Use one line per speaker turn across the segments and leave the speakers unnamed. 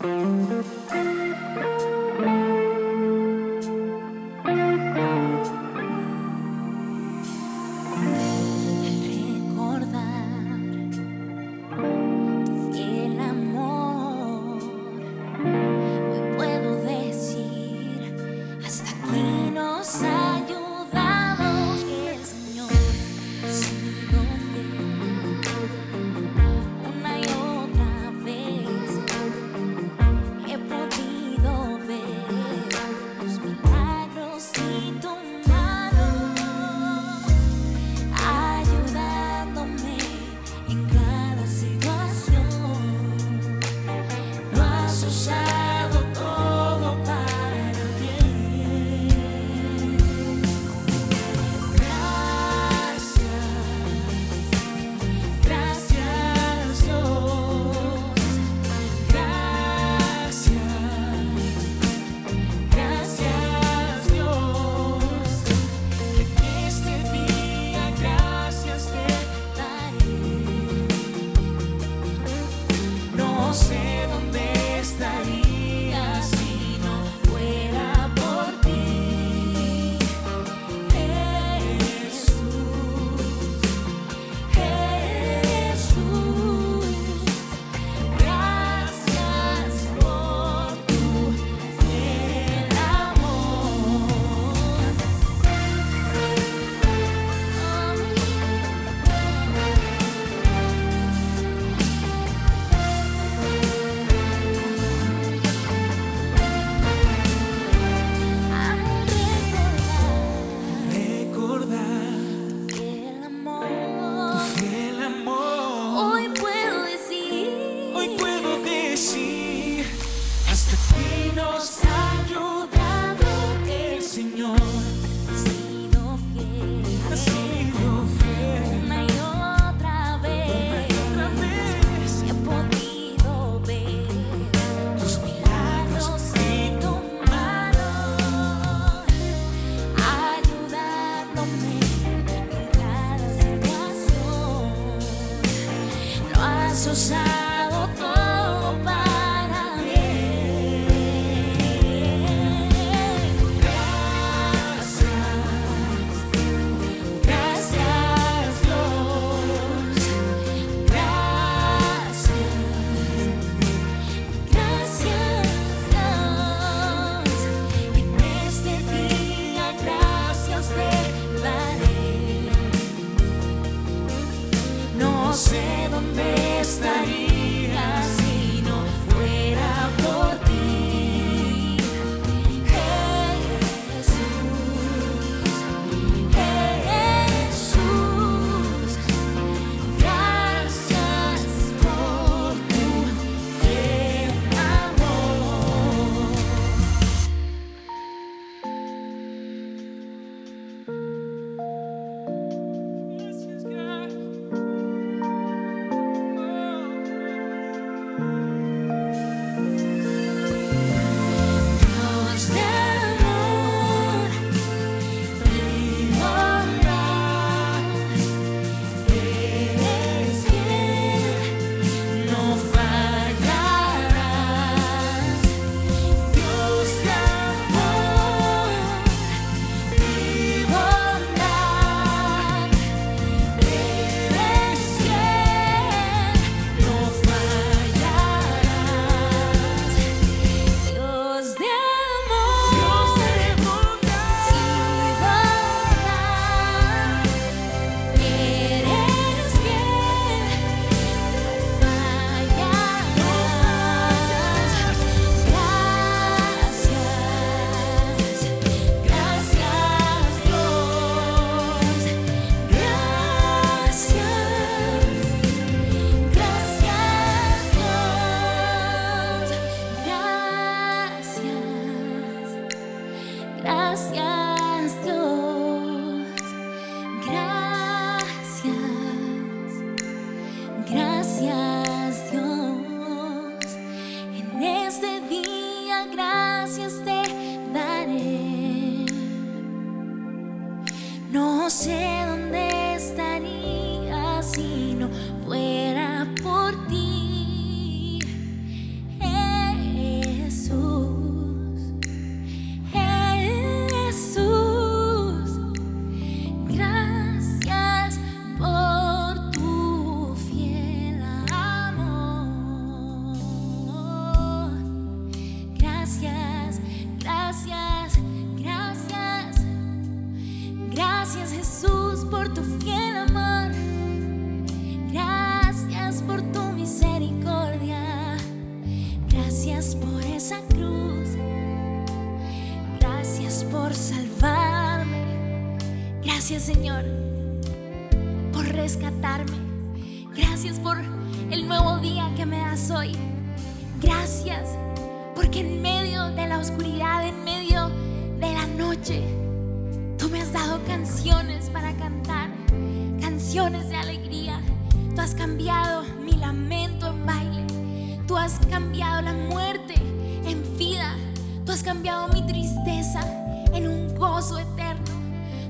si no el nuevo día que me das hoy. Gracias porque en medio de la oscuridad, en medio de la noche, tú me has dado canciones para cantar, canciones de alegría. Tú has cambiado mi lamento en baile. Tú has cambiado la muerte en vida. Tú has cambiado mi tristeza en un gozo eterno.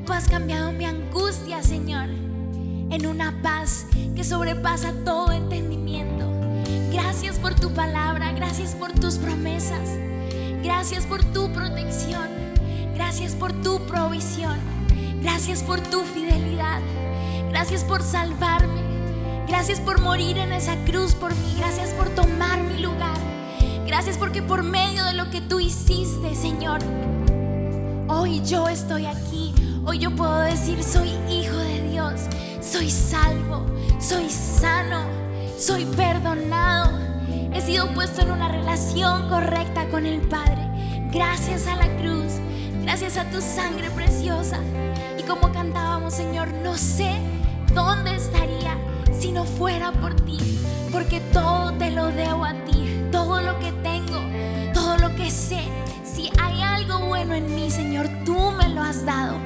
Tú has cambiado mi angustia, Señor, en una paz que sobrepasa todo entendimiento. Gracias por tu palabra, gracias por tus promesas, gracias por tu protección, gracias por tu provisión, gracias por tu fidelidad, gracias por salvarme, gracias por morir en esa cruz por mí, gracias por tomar mi lugar, gracias porque por medio de lo que tú hiciste, Señor, hoy yo estoy aquí, hoy yo puedo decir soy hijo de soy salvo, soy sano, soy perdonado, he sido puesto en una relación correcta con el Padre. Gracias a la cruz, gracias a tu sangre preciosa. Y como cantábamos, Señor, no sé dónde estaría si no fuera por ti, porque todo te lo debo a ti, todo lo que tengo, todo lo que sé. Si hay algo bueno en mí, Señor, tú me lo has dado.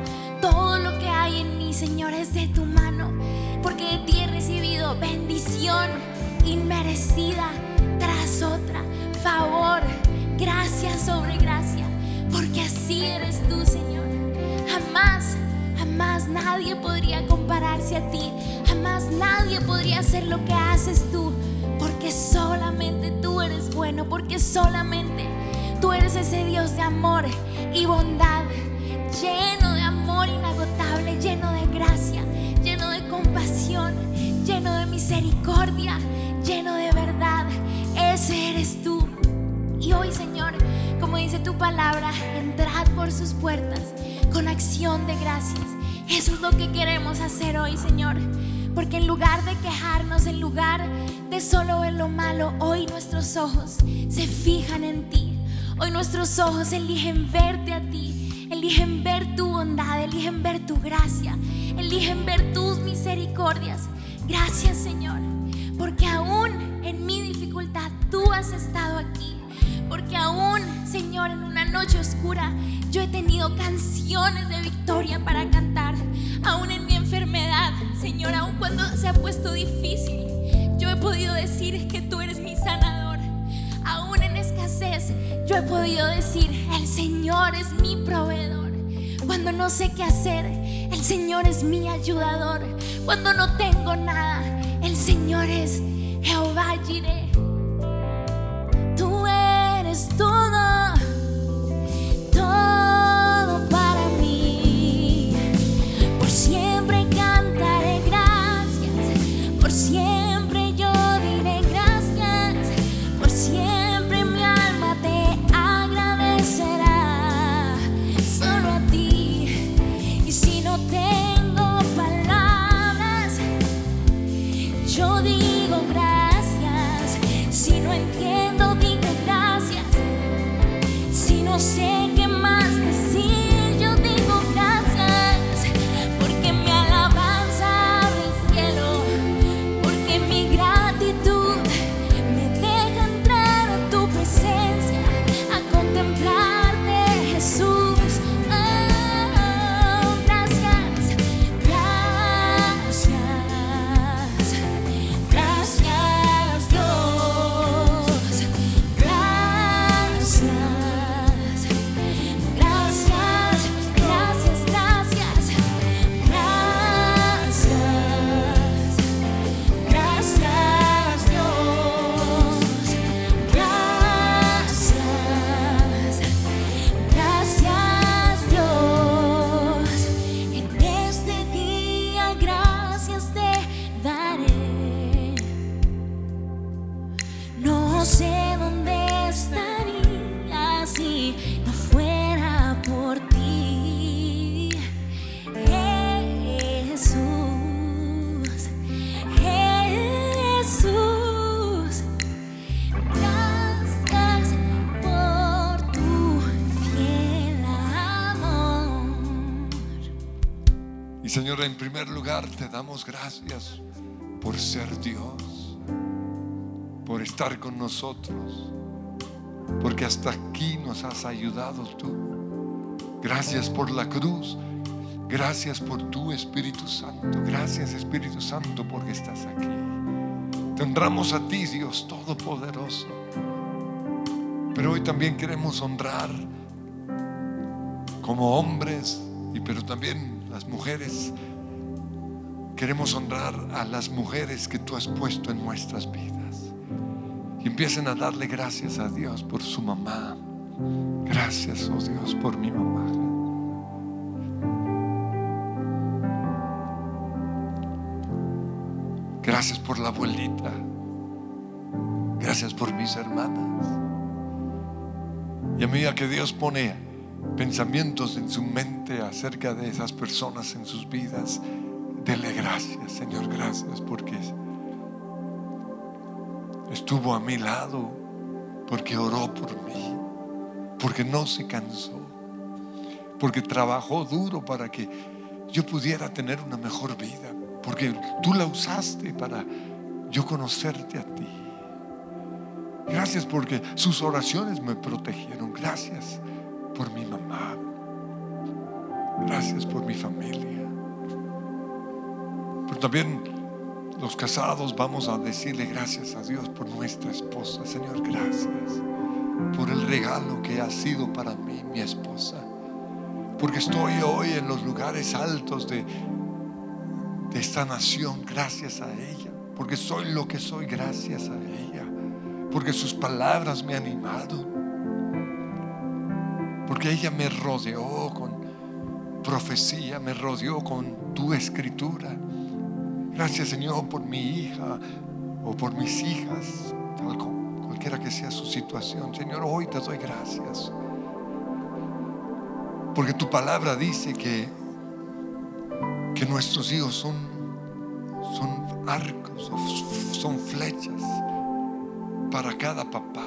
Todo lo que hay en mí, Señor, es de tu mano, porque de ti he recibido bendición inmerecida tras otra, favor, gracia sobre gracia, porque así eres tú, Señor. Jamás, jamás nadie podría compararse a ti, jamás nadie podría hacer lo que haces tú, porque solamente tú eres bueno, porque solamente tú eres ese Dios de amor y bondad, lleno de sus puertas con acción de gracias. Eso es lo que queremos hacer hoy, Señor. Porque en lugar de quejarnos, en lugar de solo ver lo malo, hoy nuestros ojos se fijan en ti. Hoy nuestros ojos eligen verte a ti, eligen ver tu bondad, eligen ver tu gracia, eligen ver tus misericordias. Gracias, Señor, porque aún en mi dificultad tú has estado aquí. Porque aún, Señor, en una noche oscura yo he tenido canciones de victoria para cantar. Aún en mi enfermedad, Señor, aún cuando se ha puesto difícil, yo he podido decir que tú eres mi sanador. Aún en escasez, yo he podido decir, el Señor es mi proveedor. Cuando no sé qué hacer, el Señor es mi ayudador. Cuando no tengo nada, el Señor es Jehová Jireh. Tú eres todo, gracias por
ser Dios, por estar con nosotros, porque hasta aquí nos has ayudado tú. Gracias por la cruz, gracias por tu Espíritu Santo, gracias Espíritu Santo porque estás aquí. Te honramos a ti, Dios Todopoderoso. Pero hoy también queremos honrar como hombres, y pero también las mujeres. Queremos honrar a las mujeres que tú has puesto en nuestras vidas. Y empiecen a darle gracias a Dios por su mamá. Gracias, oh Dios, por mi mamá. Gracias por la abuelita. Gracias por mis hermanas. Y a medida que Dios pone pensamientos en su mente acerca de esas personas en sus vidas, dele gracias, Señor, gracias porque estuvo a mi lado, porque oró por mí, porque no se cansó, porque trabajó duro para que yo pudiera tener una mejor vida, porque tú la usaste para yo conocerte a ti. Gracias porque sus oraciones me protegieron. Gracias por mi mamá. Gracias por mi familia. Pero también los casados vamos a decirle gracias a Dios por nuestra esposa. Señor, gracias por el regalo que ha sido para mí mi esposa. Porque estoy hoy en los lugares altos de, de esta nación gracias a ella. Porque soy lo que soy gracias a ella. Porque sus palabras me han animado porque ella me rodeó con profecía, me rodeó con tu escritura. Gracias Señor por mi hija o por mis hijas, cualquiera que sea su situación. Señor, hoy te doy gracias. Porque tu palabra dice que, que nuestros hijos son, son arcos, son flechas para cada papá.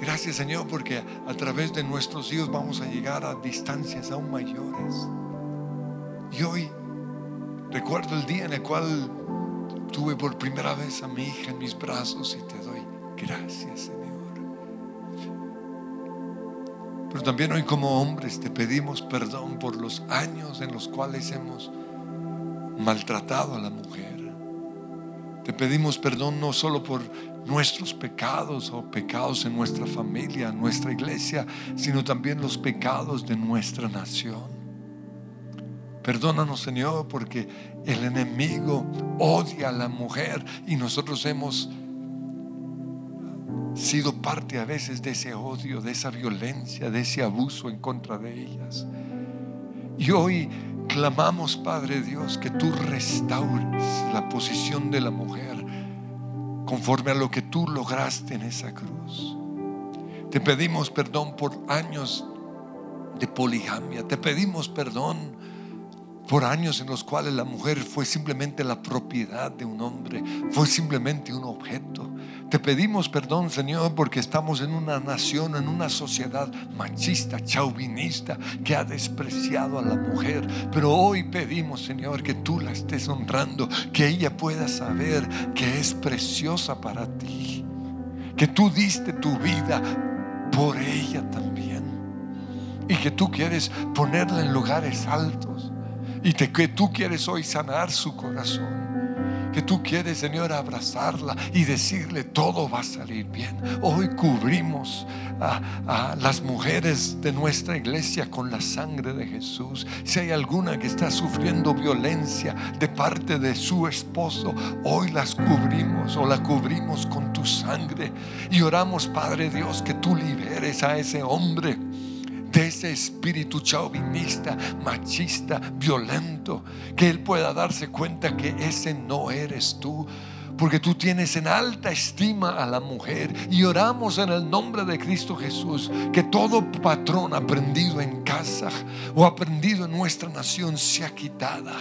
Gracias Señor porque a través de nuestros hijos vamos a llegar a distancias aún mayores. Y hoy recuerdo el día en el cual tuve por primera vez a mi hija en mis brazos y te doy gracias Señor. Pero también hoy como hombres te pedimos perdón por los años en los cuales hemos maltratado a la mujer. Te pedimos perdón no solo por nuestros pecados o pecados en nuestra familia, nuestra iglesia, sino también los pecados de nuestra nación. Perdónanos, Señor, porque el enemigo odia a la mujer y nosotros hemos sido parte a veces de ese odio, de esa violencia, de ese abuso en contra de ellas. Y hoy clamamos, Padre Dios, que tú restaures la posición de la mujer conforme a lo que tú lograste en esa cruz. Te pedimos perdón por años de poligamia. Te pedimos perdón por años en los cuales la mujer fue simplemente la propiedad de un hombre, fue simplemente un objeto. Te pedimos perdón, Señor, porque estamos en una nación, en una sociedad machista, chauvinista, que ha despreciado a la mujer. Pero hoy pedimos, Señor, que tú la estés honrando, que ella pueda saber que es preciosa para ti, que tú diste tu vida por ella también y que tú quieres ponerla en lugares altos y que tú quieres hoy sanar su corazón. Que tú quieres, Señor, abrazarla y decirle todo va a salir bien. Hoy cubrimos a, a, las mujeres de nuestra iglesia con la sangre de Jesús. Si hay alguna que está sufriendo violencia de parte de su esposo, hoy las cubrimos o la cubrimos con tu sangre. Y oramos, Padre Dios, que tú liberes a ese hombre de ese espíritu chauvinista, machista, violento, que Él pueda darse cuenta que ese no eres tú. Porque tú tienes en alta estima a la mujer y oramos en el nombre de Cristo Jesús que todo patrón aprendido en casa o aprendido en nuestra nación sea quitada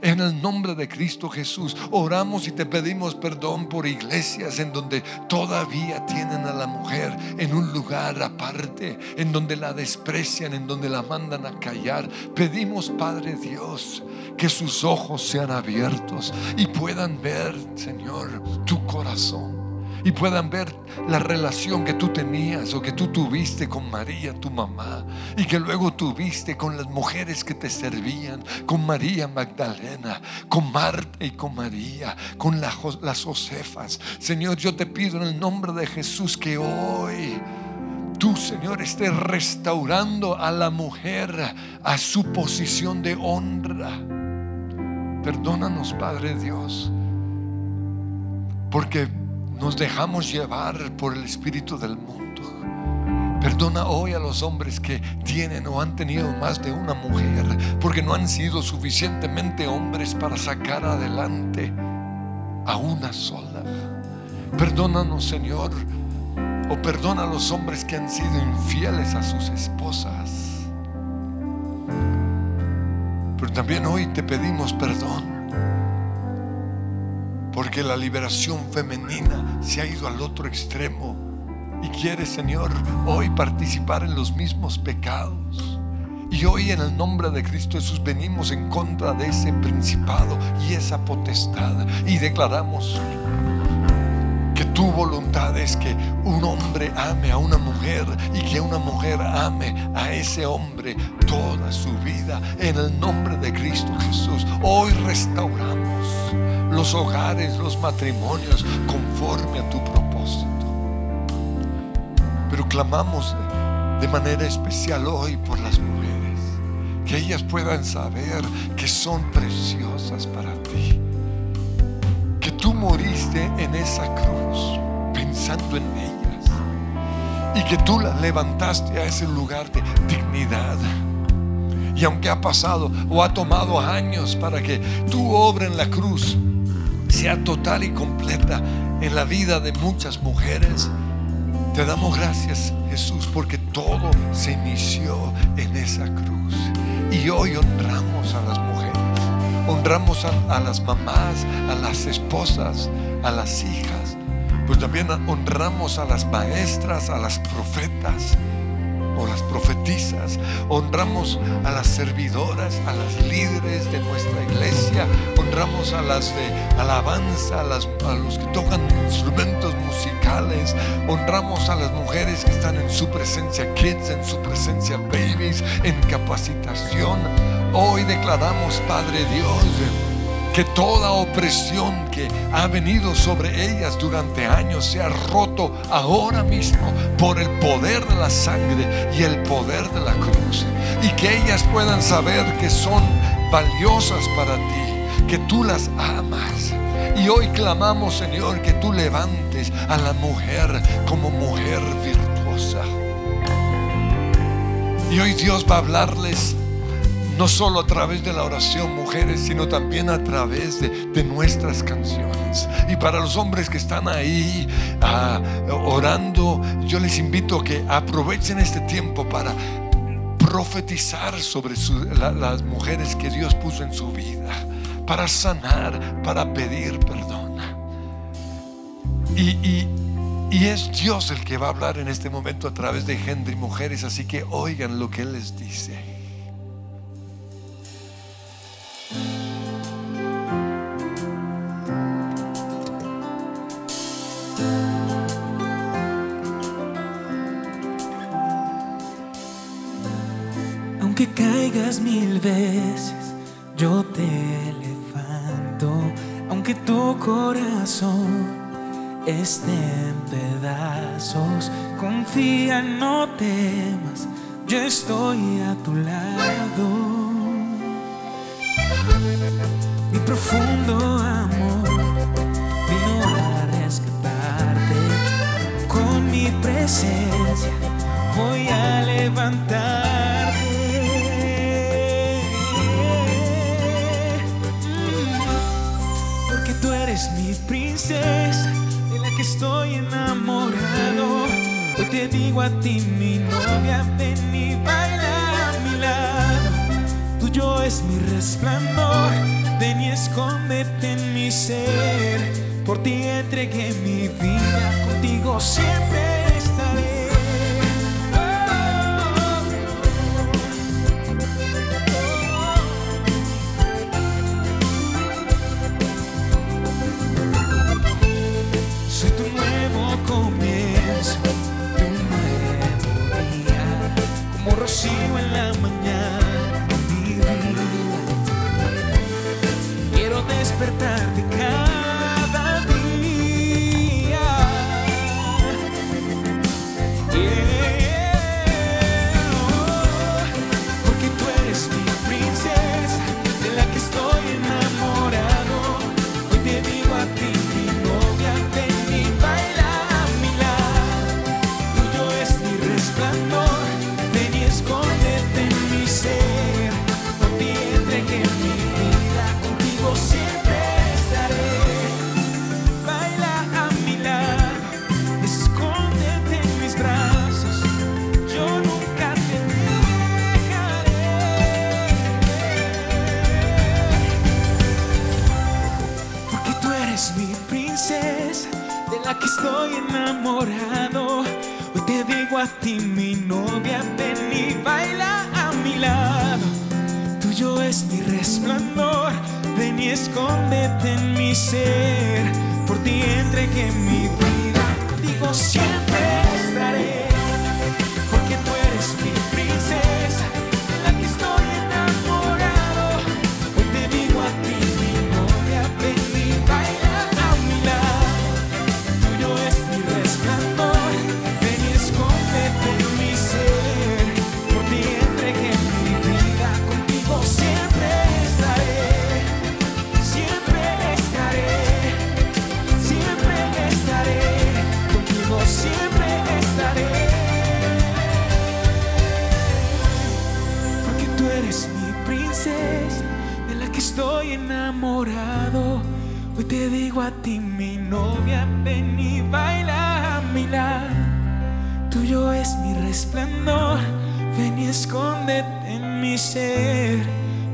En el nombre de Cristo Jesús, oramos y te pedimos perdón por iglesias en donde todavía tienen a la mujer en un lugar aparte, en donde la desprecian, en donde la mandan a callar. Pedimos, Padre Dios, que sus ojos sean abiertos y puedan ver, Señor, tu corazón y puedan ver la relación que tú tenías o que tú tuviste con María, tu mamá, y que luego tuviste con las mujeres que te servían, con María Magdalena, con Marta y con María, con las Josefas. Señor, yo te pido en el nombre de Jesús que hoy tú, Señor, estés restaurando a la mujer a su posición de honra. Perdónanos, Padre Dios, porque nos dejamos llevar por el espíritu del mundo. Perdona hoy a los hombres que tienen o han tenido más de una mujer porque no han sido suficientemente hombres para sacar adelante a una sola. Perdónanos, Señor, o perdona a los hombres que han sido infieles a sus esposas. Pero también hoy te pedimos perdón porque la liberación femenina se ha ido al otro extremo y quiere, Señor, hoy participar en los mismos pecados. Y hoy en el nombre de Cristo Jesús venimos en contra de ese principado y esa potestad y declaramos que tu voluntad es que un hombre ame a una mujer y que una mujer ame a ese hombre toda su vida en el nombre de Cristo Jesús. Hoy restauramos los hogares, los matrimonios, conforme a tu propósito. Pero clamamos de manera especial hoy por las mujeres, que ellas puedan saber que son preciosas para ti, que tú moriste en esa cruz pensando en ellas. Y que tú las levantaste a ese lugar de dignidad. Y aunque ha pasado o ha tomado años para que tu obra en la cruz sea total y completa en la vida de muchas mujeres, te damos gracias Jesús porque todo se inició en esa cruz. Y hoy honramos a las mujeres, honramos a, las mamás, a las esposas, a las hijas, pues también honramos a las maestras, a las profetas o las profetizas, honramos a las servidoras, a las líderes de nuestra iglesia, honramos a las de alabanza, a, los que tocan instrumentos musicales, honramos a las mujeres que están en su presencia, kids, en su presencia, babies, en capacitación. Hoy declaramos, Padre Dios, que toda opresión que ha venido sobre ellas durante años sea roto ahora mismo por el poder de la sangre y el poder de la cruz. Y que ellas puedan saber que son valiosas para ti, que tú las amas. Y hoy clamamos, Señor, que tú levantes a la mujer como mujer virtuosa. Y hoy Dios va a hablarles no solo a través de la oración, mujeres, sino también a través de, nuestras canciones. Y para los hombres que están ahí ah, orando, yo les invito a que aprovechen este tiempo para profetizar sobre las mujeres que Dios puso en su vida, para sanar, para pedir perdón. Y, y es Dios el que va a hablar en este momento a través de Henry Mujeres, así que oigan lo que Él les dice.
Esté en pedazos. Confía, no temas, yo estoy a tu lado.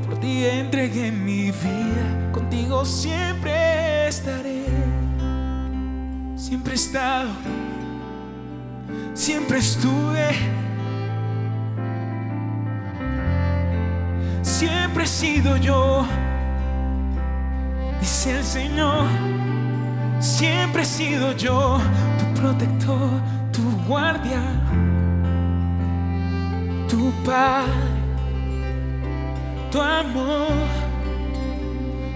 Por ti entregué mi vida, contigo siempre estaré. Siempre he estado, siempre estuve. Siempre he sido yo, dice el Señor. Siempre he sido yo, tu protector, tu guardia, tu padre, tu amor,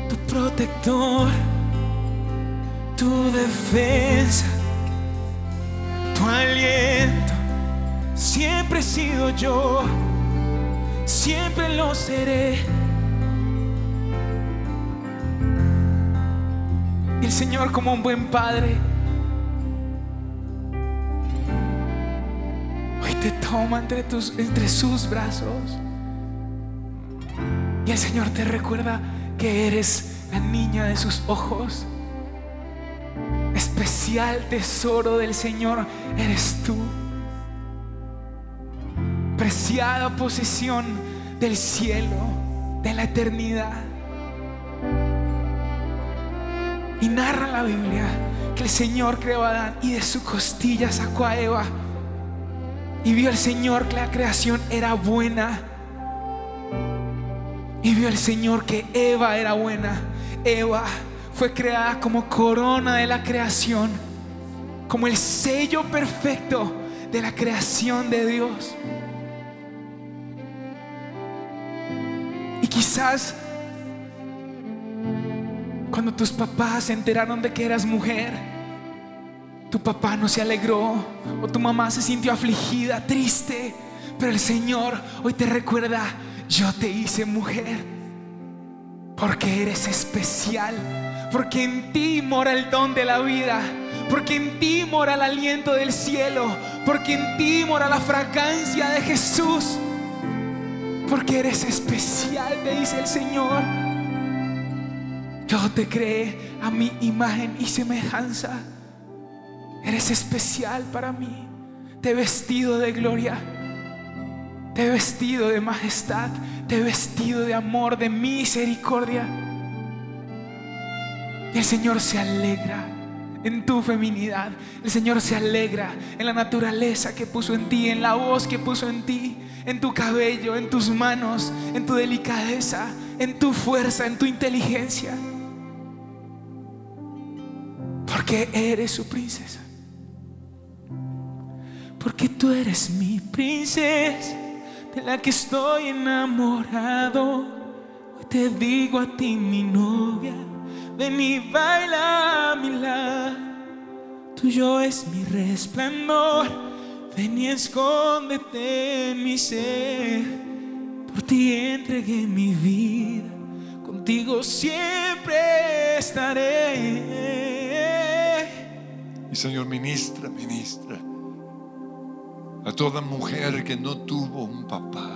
tu protector, tu defensa, tu aliento. Siempre he sido yo, siempre lo seré. Y el Señor como un buen padre hoy te toma entre, tus, entre sus brazos. Y el Señor te recuerda que eres la niña de sus ojos. Especial tesoro del Señor eres tú. Preciada posesión del cielo, de la eternidad. Y narra la Biblia que el Señor creó a Adán y de su costilla sacó a Eva. Y vio el Señor que la creación era buena. Y vio el Señor que Eva era buena. Eva fue creada como corona de la creación, como el sello perfecto de la creación de Dios. Y quizás cuando tus papás se enteraron de que eras mujer, tu papá no se alegró o tu mamá se sintió afligida, triste. Pero el Señor hoy te recuerda, yo te hice mujer porque eres especial, porque en ti mora el don de la vida, porque en ti mora el aliento del cielo, porque en ti mora la fragancia de Jesús, porque eres especial, te dice el Señor. Yo te creé a mi imagen y semejanza. Eres especial para mí. Te he vestido de gloria. Te he vestido de majestad, te he vestido de amor, de misericordia. Y el Señor se alegra en tu feminidad. El Señor se alegra en la naturaleza que puso en ti, en la voz que puso en ti, en tu cabello, en tus manos, en tu delicadeza, en tu fuerza, en tu inteligencia. Porque eres su princesa. Porque tú eres mi princesa, de la que estoy enamorado. Hoy te digo a ti, mi novia, ven y baila a mi lado. Tuyo es mi resplandor, ven y escóndete en mi ser. Por ti entregué mi vida, contigo siempre estaré.
Y Señor, ministra, ministra a toda mujer que no tuvo un papá.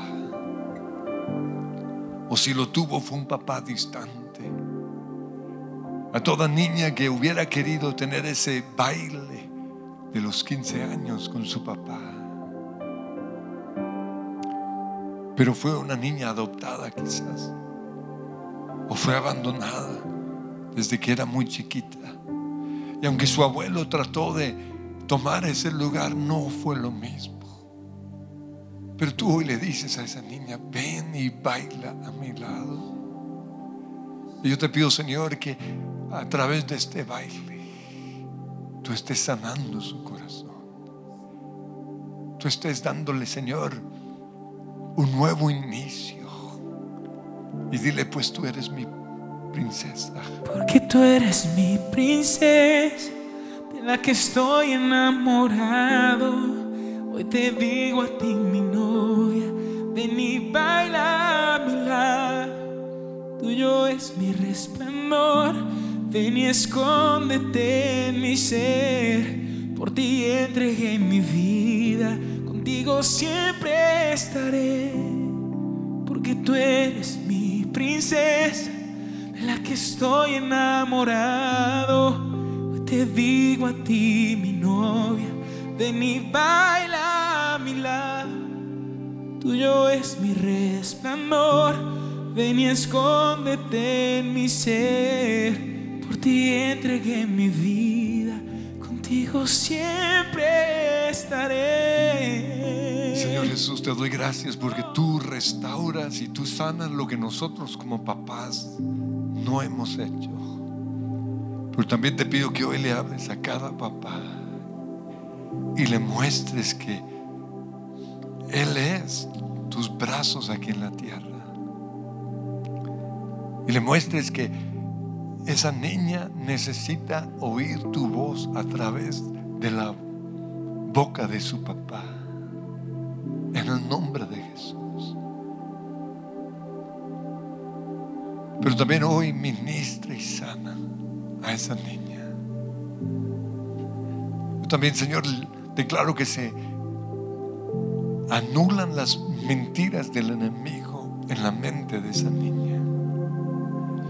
O si lo tuvo fue un papá distante. A toda niña que hubiera querido tener ese baile de los 15 años con su papá. Pero fue una niña adoptada quizás. O fue abandonada desde que era muy chiquita. Y aunque su abuelo trató de tomar ese lugar, no fue lo mismo. Pero tú hoy le dices a esa niña, ven y baila a mi lado. Y yo te pido, Señor, que a través de este baile, tú estés sanando su corazón. Tú estés dándole, Señor, un nuevo inicio. Y dile, pues tú eres mi princesa.
Porque tú eres mi princesa, de la que estoy enamorado. Hoy te digo a ti, mi novia, ven y baila a mi lado. Tuyo es mi resplandor, ven y escóndete en mi ser. Por ti entregué mi vida, contigo siempre estaré. Porque tú eres mi princesa la que estoy enamorado. Hoy te digo a ti, mi novia, ven y baila a mi lado. Tuyo es mi resplandor, ven y escóndete en mi ser. Por ti entregué mi vida, contigo siempre estaré.
Señor Jesús, te doy gracias porque tú restauras y tú sanas lo que nosotros como papás no hemos hecho. Pero también te pido que hoy le hables a cada papá y le muestres que Él es tus brazos aquí en la tierra. Y le muestres que esa niña necesita oír tu voz a través de la boca de su papá. En el nombre de Jesús. Pero también hoy ministra y sana a esa niña. También, Señor, declaro que se anulan las mentiras del enemigo en la mente de esa niña.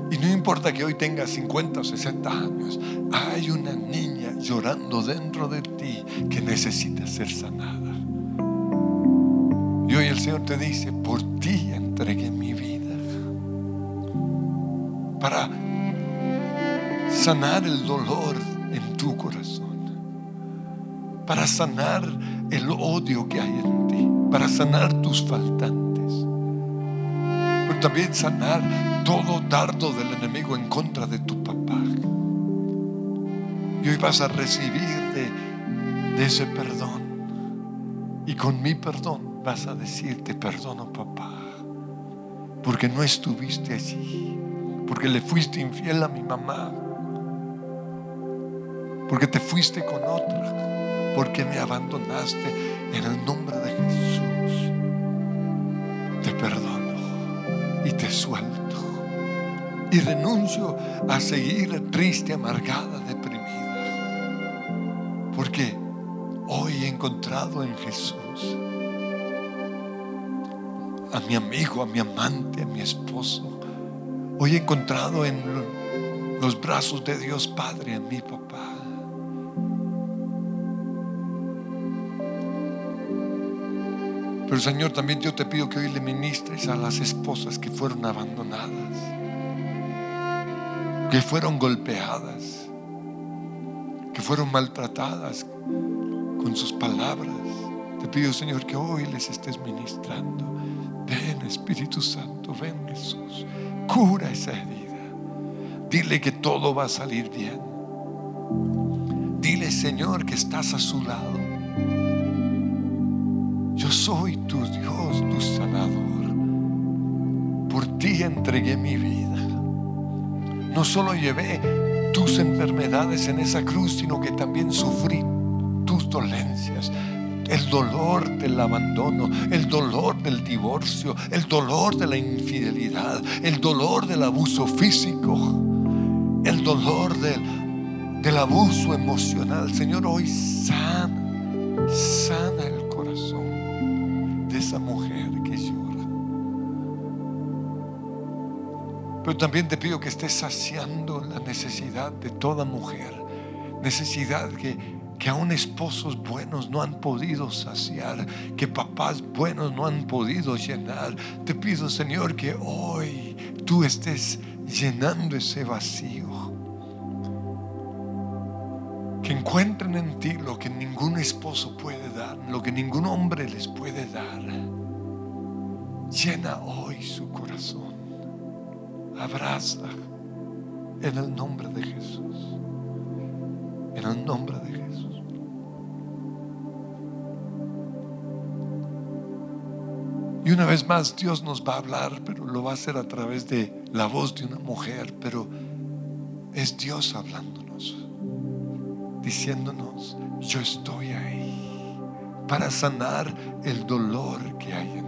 Y no importa que hoy tenga 50 o 60 años, hay una niña llorando dentro de ti que necesita ser sanada. Y hoy el Señor te dice, por ti entregué mi vida. Para sanar el dolor. Para sanar el odio que hay en ti. Para sanar tus faltantes. Pero también sanar todo dardo del enemigo en contra de tu papá. Y hoy vas a recibir de, ese perdón. Y con mi perdón vas a decirte, perdono papá, porque no estuviste allí, porque le fuiste infiel a mi mamá, porque te fuiste con otra, porque me abandonaste en el nombre de Jesús. Te perdono y te suelto. Y renuncio a seguir triste, amargada, deprimida. Porque hoy he encontrado en Jesús a mi amigo, a mi amante, a mi esposo. Hoy he encontrado en los brazos de Dios Padre a mi papá. Pero Señor, también yo te pido que hoy le ministres a las esposas que fueron abandonadas, que fueron golpeadas, que fueron maltratadas con sus palabras. Te pido, Señor, que hoy les estés ministrando. Ven, Espíritu Santo, ven, Jesús. Cura esa herida. Dile que todo va a salir bien. Dile, Señor, que estás a su lado. Yo soy tu Dios, tu sanador. Por ti entregué mi vida. No solo llevé tus enfermedades en esa cruz, sino que también sufrí tus dolencias. El dolor del abandono, el dolor del divorcio, el dolor de la infidelidad, el dolor del abuso físico, el dolor del, del abuso emocional. Señor, hoy sana, sana Pero también te pido que estés saciando la necesidad de toda mujer. Necesidad que, que aún esposos buenos no han podido saciar, que papás buenos no han podido llenar. Te pido, Señor, que hoy tú estés llenando ese vacío. Que encuentren en ti lo que ningún esposo puede dar, lo que ningún hombre les puede dar. Llena hoy su corazón. Abraza en el nombre de Jesús. En el nombre de Jesús. Y una vez más Dios nos va a hablar, pero lo va a hacer a través de la voz de una mujer, pero es Dios hablándonos, diciéndonos, yo estoy ahí para sanar el dolor que hay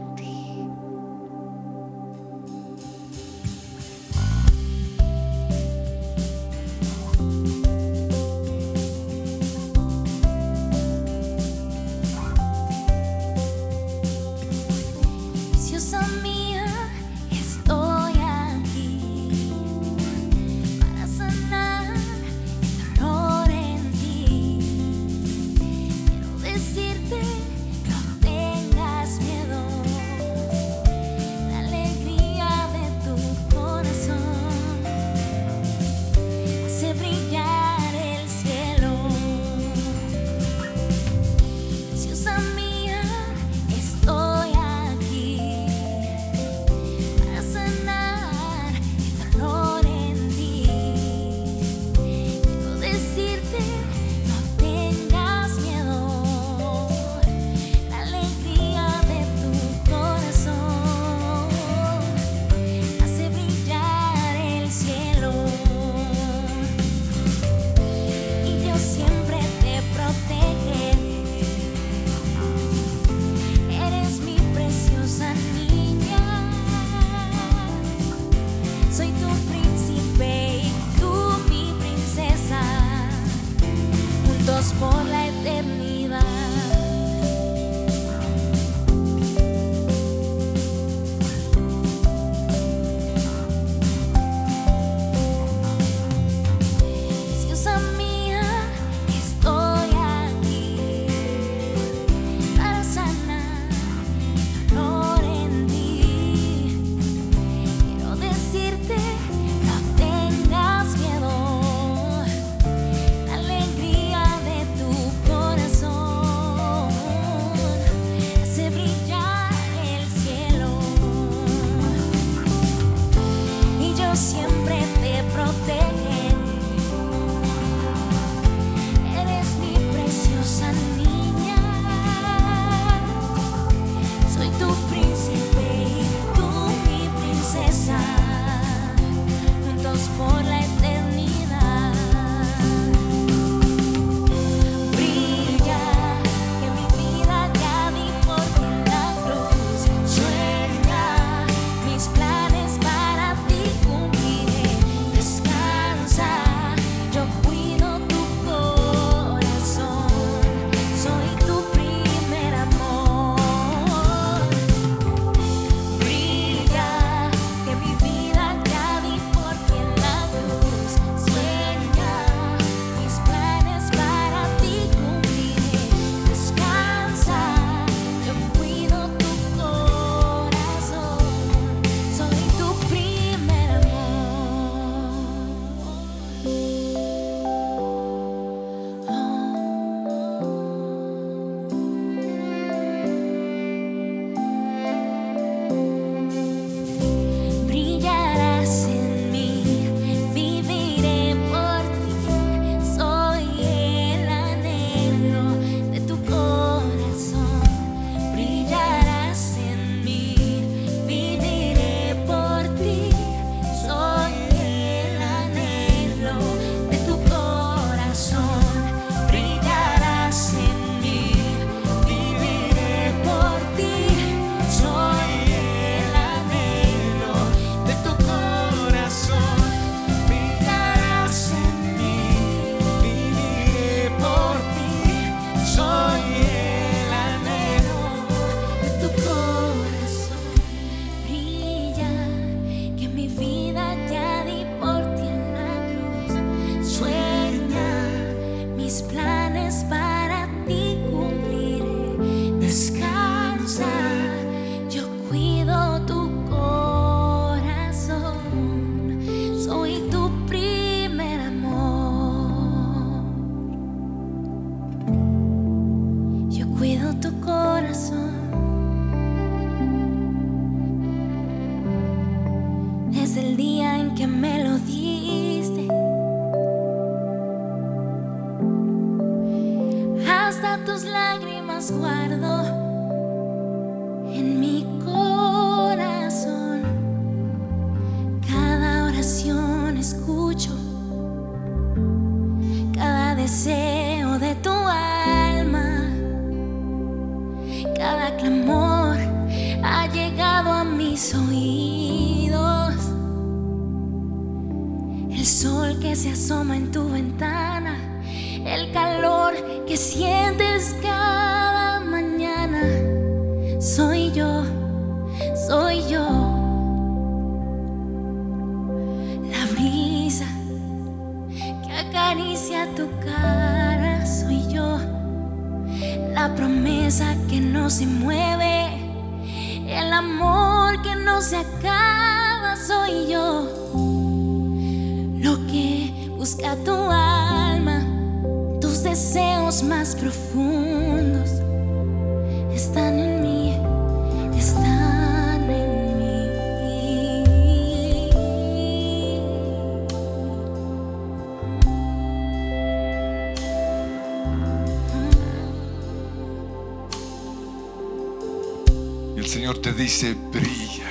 Señor te dice, brilla,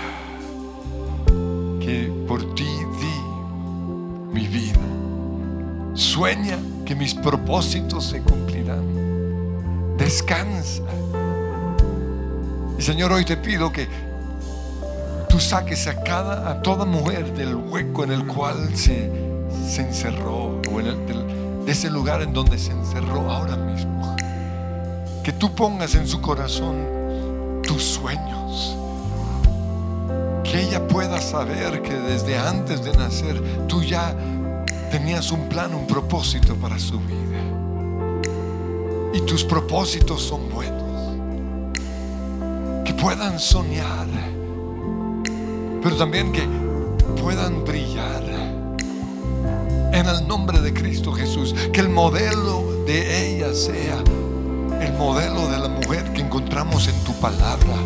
que por ti di mi vida. Sueña que mis propósitos se cumplirán. Descansa. Y Señor, hoy te pido que tú saques a cada, a toda mujer del hueco en el cual se, se encerró, o en el- de ese lugar en donde se encerró ahora mismo. Que tú pongas en su corazón tus sueños. Saber que desde antes de nacer tú ya tenías un plan, un propósito para su vida. Y tus propósitos son buenos. Que puedan soñar, pero también que puedan brillar. En el nombre de Cristo Jesús, que el modelo de ella sea el modelo de la mujer que encontramos en tu palabra.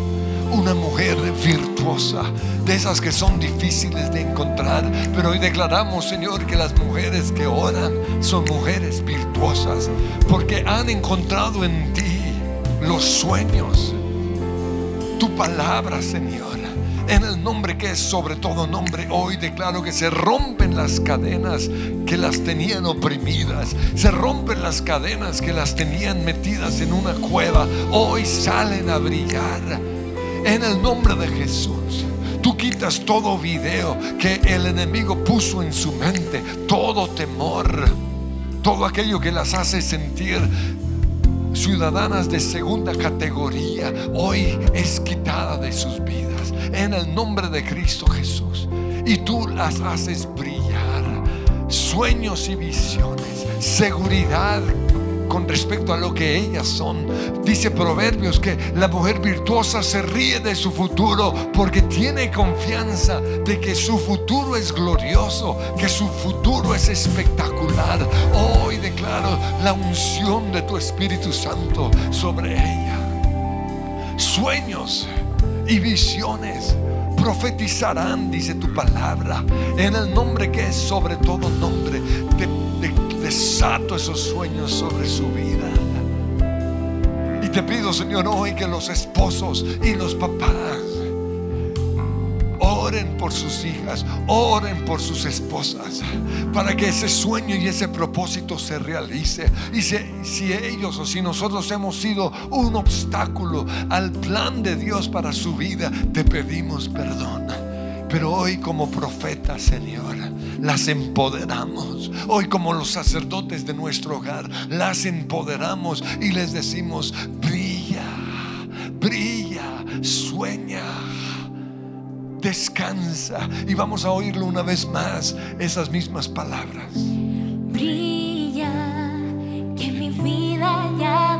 Una mujer virtuosa, de esas que son difíciles de encontrar. Pero hoy declaramos, Señor, que las mujeres que oran son mujeres virtuosas, porque han encontrado en ti los sueños, tu palabra, Señor. En el nombre que es sobre todo nombre, hoy declaro que se rompen las cadenas que las tenían oprimidas. Se rompen las cadenas que las tenían metidas en una cueva. Hoy salen a brillar. En el nombre de Jesús. Tú quitas todo video que el enemigo puso en su mente. Todo temor. Todo aquello que las hace sentir ciudadanas de segunda categoría hoy es quitada de sus vidas en el nombre de Cristo Jesús. Y tú las haces brillar, sueños y visiones, seguridad con respecto a lo que ellas son. Dice Proverbios que la mujer virtuosa se ríe de su futuro porque tiene confianza de que su futuro es glorioso, que su futuro es espectacular. Hoy declaro la unción de tu Espíritu Santo sobre ella. Sueños y visiones profetizarán, dice tu palabra, en el nombre que es sobre todo nombre. Te, desato esos sueños sobre su vida. Y te pido, Señor, hoy que los esposos y los papás oren por sus hijas, oren por sus esposas, para que ese sueño y ese propósito se realice. Y si, si ellos o si nosotros hemos sido un obstáculo al plan de Dios para su vida, te pedimos perdón. Pero hoy como profeta, Señor, las empoderamos. Hoy como los sacerdotes de nuestro hogar, las empoderamos y les decimos, brilla, brilla, sueña descansa. Y vamos a oírlo una vez más, esas mismas palabras.
Brilla, que mi vida ya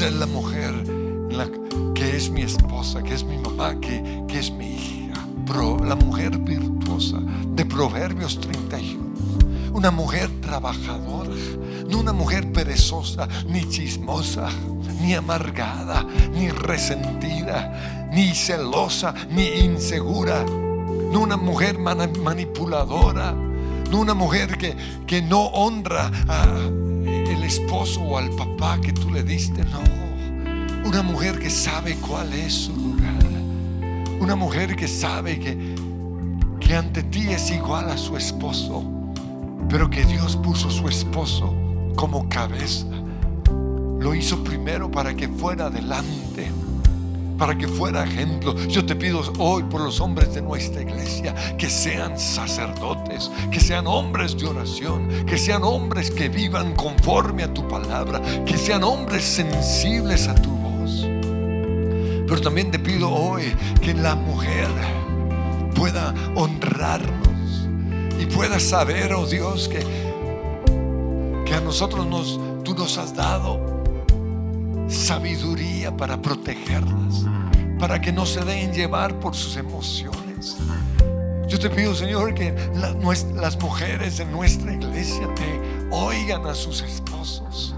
Es la mujer que es mi esposa, que es mi mamá, que, que es mi hija. la mujer virtuosa de Proverbios 31. Una mujer trabajadora, no una mujer perezosa, ni chismosa, ni amargada, ni resentida, ni celosa, ni insegura. No una mujer manipuladora, no una mujer que, que no honra al esposo o al papá que tú le diste, no. Una mujer que sabe cuál es su lugar. Una mujer que sabe que, que ante ti es igual a su esposo, pero que Dios puso su esposo como cabeza lo hizo primero para que fuera adelante, para que fuera ejemplo. Yo te pido hoy por los hombres de nuestra iglesia que sean sacerdotes, que sean hombres de oración, que sean hombres que vivan conforme a tu palabra, que sean hombres sensibles a tu voz. Pero también te pido hoy que la mujer pueda honrarnos y pueda saber, oh Dios, que, que a nosotros nos, tú nos has dado sabiduría para protegerlas, para que no se dejen llevar por sus emociones. Yo te pido, Señor, que las mujeres de nuestra iglesia te oigan a sus esposos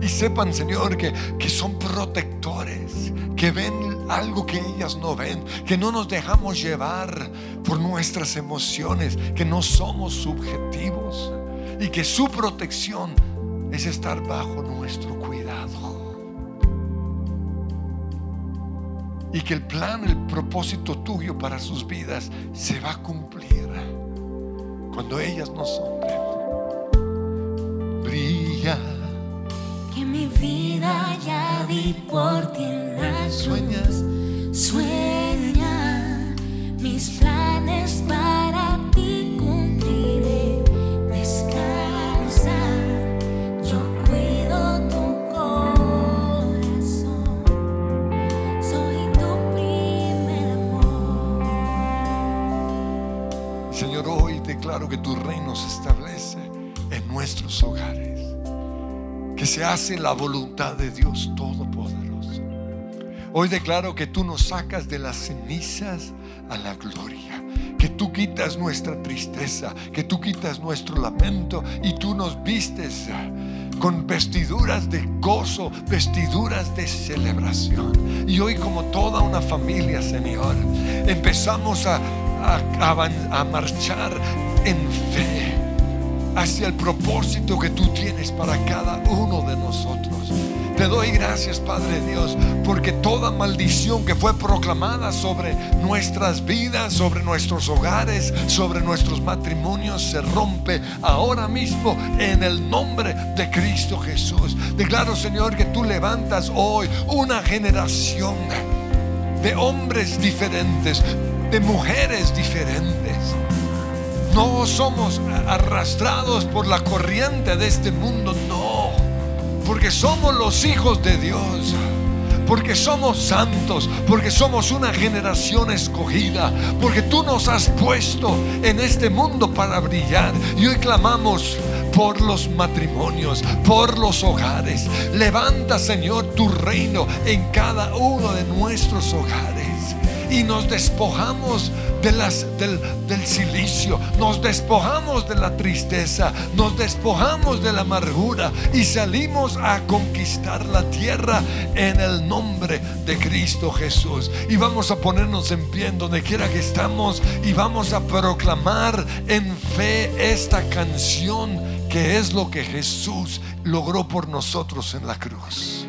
y sepan, Señor, que, que son protectores, que ven algo que ellas no ven, que no nos dejamos llevar por nuestras emociones, que no somos subjetivos y que su protección es estar bajo nuestro cuidado. Y que el plan, el propósito tuyo para sus vidas se va a cumplir cuando ellas nos sombren. Brilla.
Que mi vida ya vi por ti en las
sueñas.
Sueña mis planes para
que tu reino se establece en nuestros hogares. Que se hace la voluntad de Dios Todopoderoso. Hoy declaro que tú nos sacas de las cenizas a la gloria. Que tú quitas nuestra tristeza, que tú quitas nuestro lamento y tú nos vistes con vestiduras de gozo, vestiduras de celebración. Y hoy como toda una familia, Señor, empezamos a marchar en fe hacia el propósito que tú tienes para cada uno de nosotros. Te doy gracias, Padre Dios, porque toda maldición que fue proclamada sobre nuestras vidas, sobre nuestros hogares, sobre nuestros matrimonios, se rompe ahora mismo en el nombre de Cristo Jesús. Declaro, Señor, que tú levantas hoy una generación de hombres diferentes, de mujeres diferentes. No somos arrastrados por la corriente de este mundo, no. Porque somos los hijos de Dios. Porque somos santos, porque somos una generación escogida, porque tú nos has puesto en este mundo para brillar. Y hoy clamamos por los matrimonios, por los hogares. Levanta, Señor, tu reino en cada uno de nuestros hogares y nos despojamos de las, del, silicio, nos despojamos de la tristeza, nos despojamos de la amargura y salimos a conquistar la tierra en el nombre de Cristo Jesús. Y vamos a ponernos en pie en donde quiera que estamos y vamos a proclamar en fe esta canción que es lo que Jesús logró por nosotros en la cruz.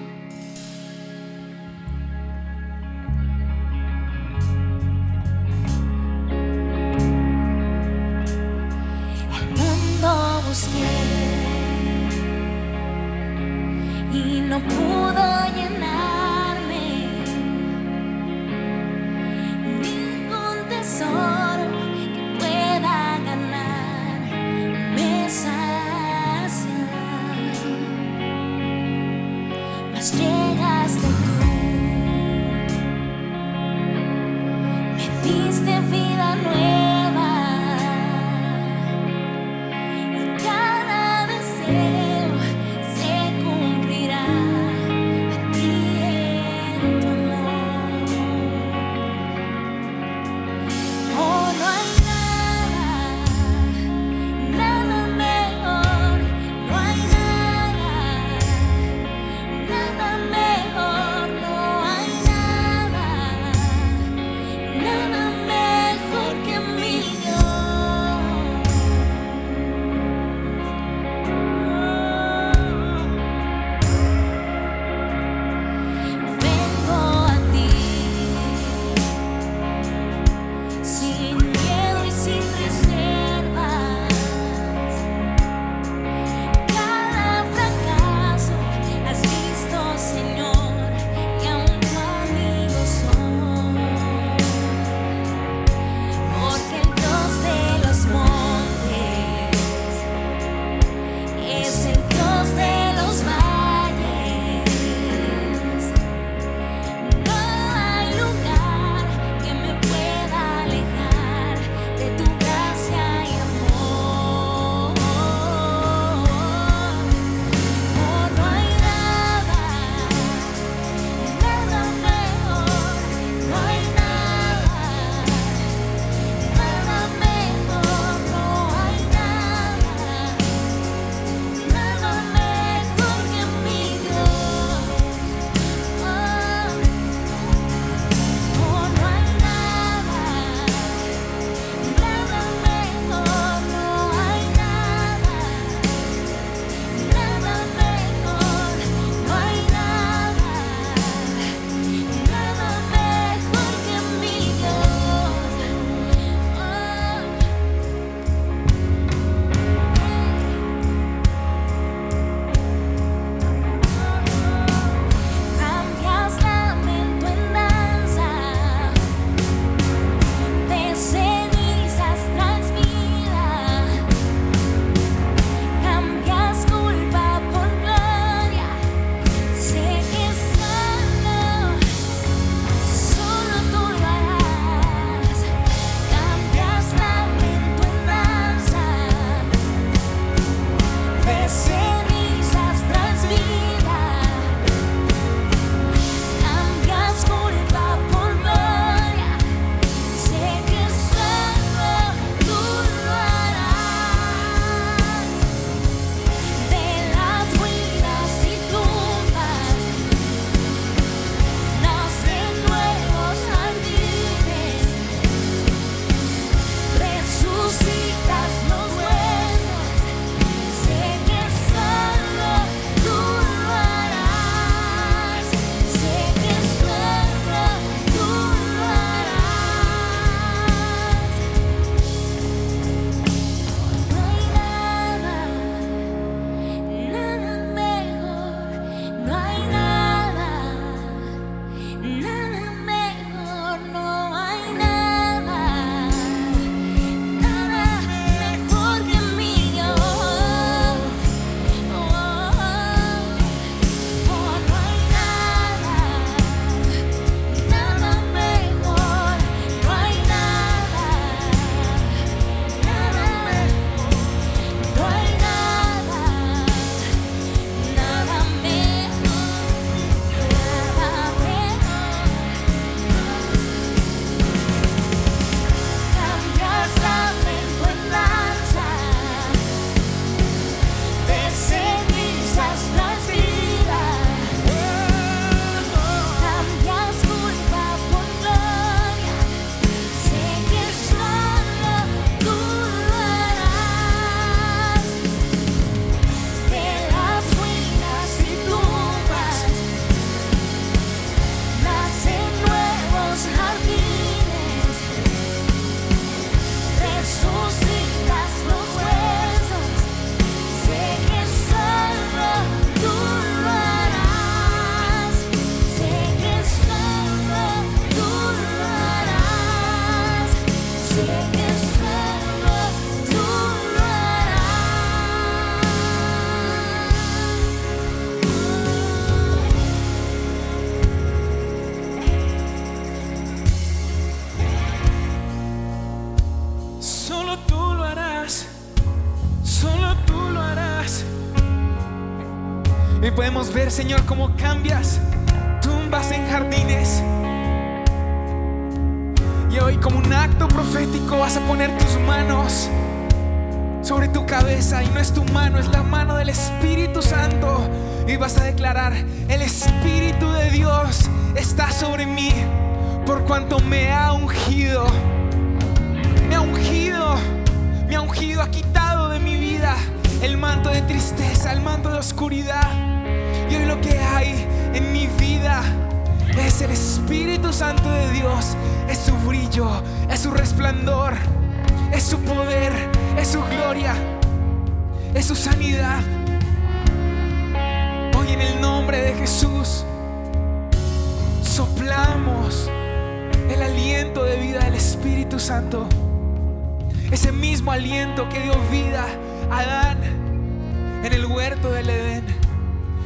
Huerto del Edén.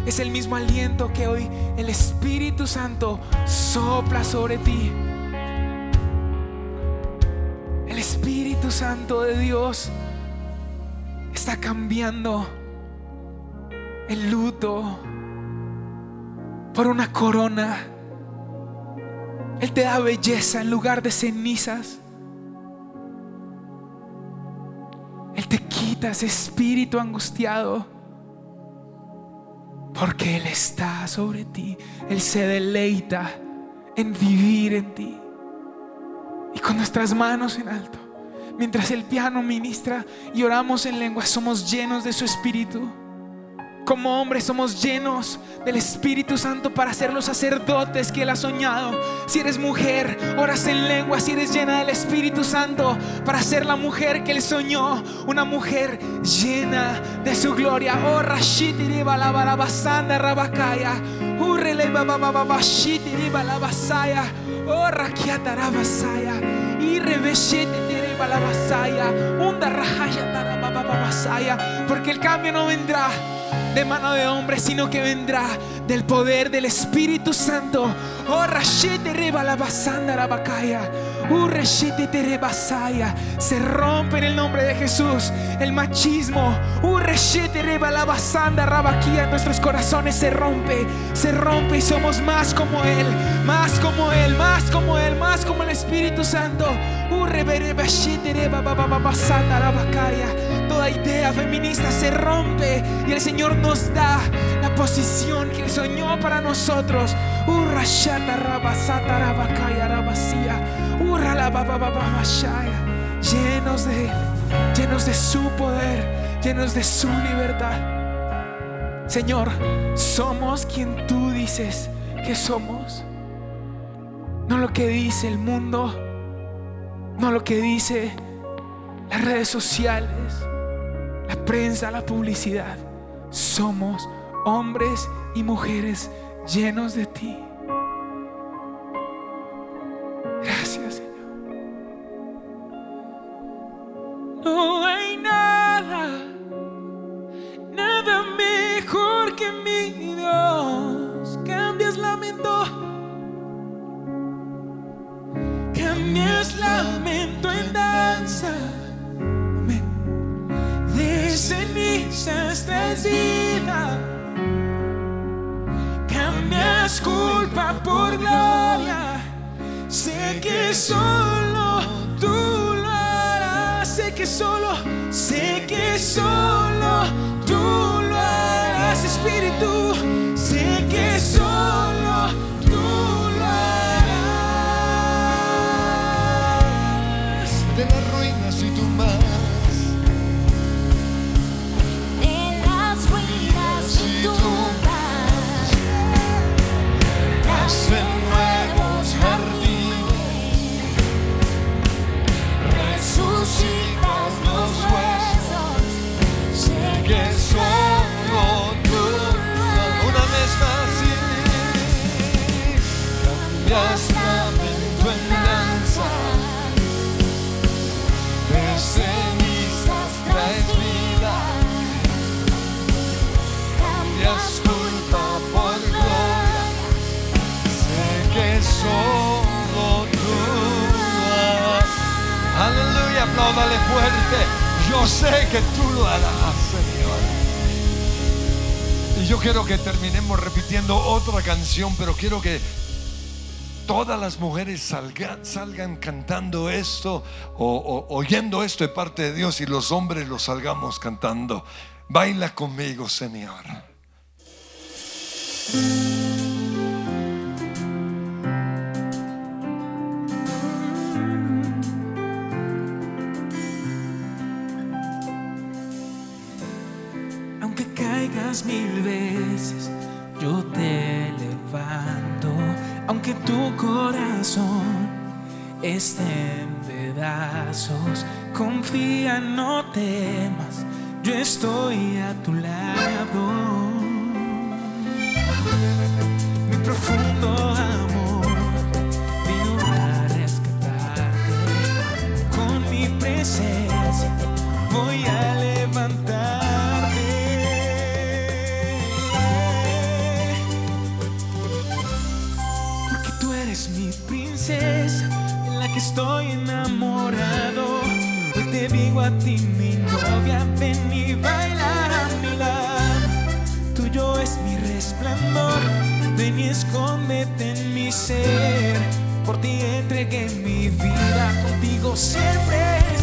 Es el mismo aliento que hoy el Espíritu Santo sopla sobre ti. El Espíritu Santo de Dios está cambiando el luto por una corona. Él te da belleza en lugar de cenizas. Él te quita ese espíritu angustiado. Porque Él está sobre ti. Él se deleita en vivir en ti. Y con nuestras manos en alto, mientras el piano ministra y oramos en lengua, somos llenos de su espíritu. Como hombres somos llenos del Espíritu Santo para ser los sacerdotes que Él ha soñado. Si eres mujer, oras en lengua. Si eres llena del Espíritu Santo para ser la mujer que Él soñó. Una mujer llena de su gloria. Oh, Rashiti la barabasanda rabakaya. Urrele babababashiti la basaya. Oh, Rakiata rabasaya. Y rebeshete la basaya. Unda rajaya tarabababasaya. Porque el cambio no vendrá de mano de hombre, sino que vendrá del poder del Espíritu Santo. Oh, rashete reba la basanda la bacaya. Se rompe en el nombre de Jesús el machismo. Nuestros corazones se rompe, se rompe y somos más como Él, más como Él, más como Él, más como el Espíritu Santo. Toda idea feminista se rompe y el Señor nos da la posición que Él soñó para nosotros. Urra shata rabasata rabakaya rabasía. Llenos de llenos de su poder, llenos de su libertad. Señor, somos quien tú dices que somos. No lo que dice el mundo, no lo que dice las redes sociales, la prensa, la publicidad. Somos hombres y mujeres llenos de ti.
Apláudale fuerte. Yo sé que tú lo harás, Señor. Y yo quiero que terminemos repitiendo otra canción, pero quiero que todas las mujeres salgan, cantando esto o, oyendo esto de parte de Dios y los hombres lo salgamos cantando. Baila conmigo, Señor.
Tu corazón esté en pedazos, confía, no temas, yo estoy a tu lado. Mi profundo amor estoy enamorado. Hoy te digo a ti, mi novia, ven y baila a mi lado. Tuyo es mi resplandor, ven y escóndete en mi ser. Por ti entregué mi vida, contigo siempre